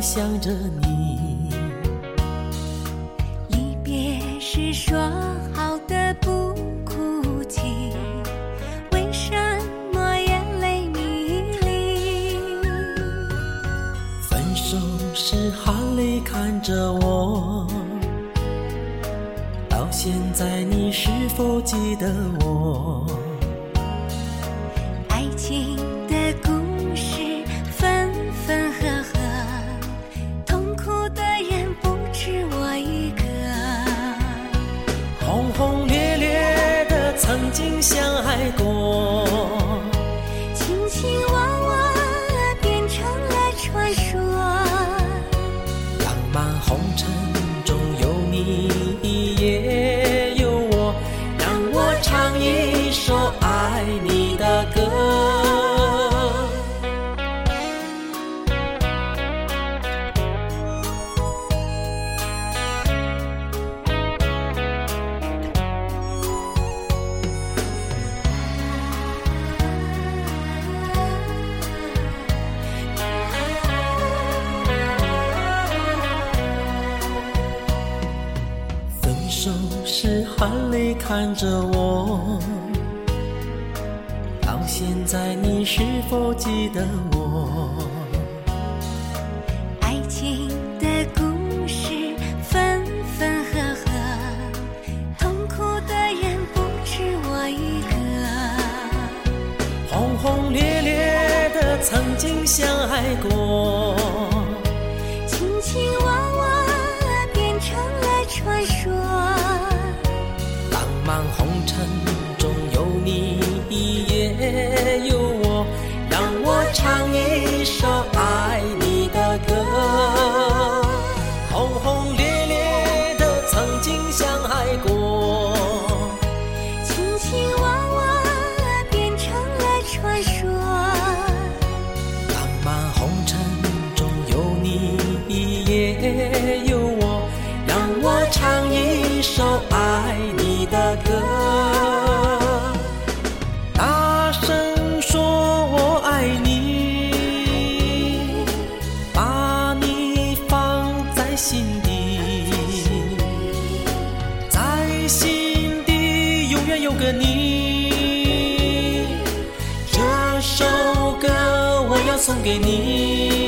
想着你。离别时说好的不哭泣，为什么眼泪迷离？分手时含泪看着我，到现在你是否记得我？手时含泪看着我，到现在你是否记得我？爱情的故事分分合合，痛苦的人不止我一个。轰轰烈烈的曾经相爱过，尘中有你也有我，让我唱一首爱你的歌。轰轰烈烈的曾经相爱过，卿卿我我变成了传说。浪漫红尘中有你也有我，让我唱一首爱有个你。这首歌我要送给你。